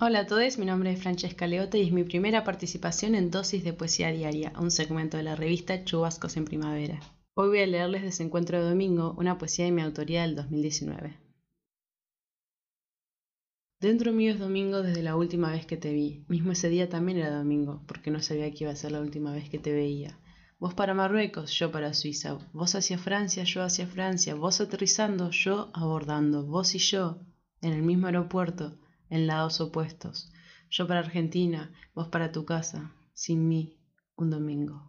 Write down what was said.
Hola a todos, mi nombre es Francesca Leote y es mi primera participación en Dosis de Poesía Diaria, un segmento de la revista Chubascos en Primavera. Hoy voy a leerles Desencuentro de Domingo, una poesía de mi autoría del 2019. Dentro mío es domingo desde la última vez que te vi. Mismo ese día también era domingo, porque no sabía que iba a ser la última vez que te veía. Vos para Marruecos, yo para Suiza. Vos hacia Francia, yo hacia Francia. Vos aterrizando, yo abordando. Vos y yo en el mismo aeropuerto en lados opuestos. Yo para Argentina, vos para tu casa, sin mí, un domingo.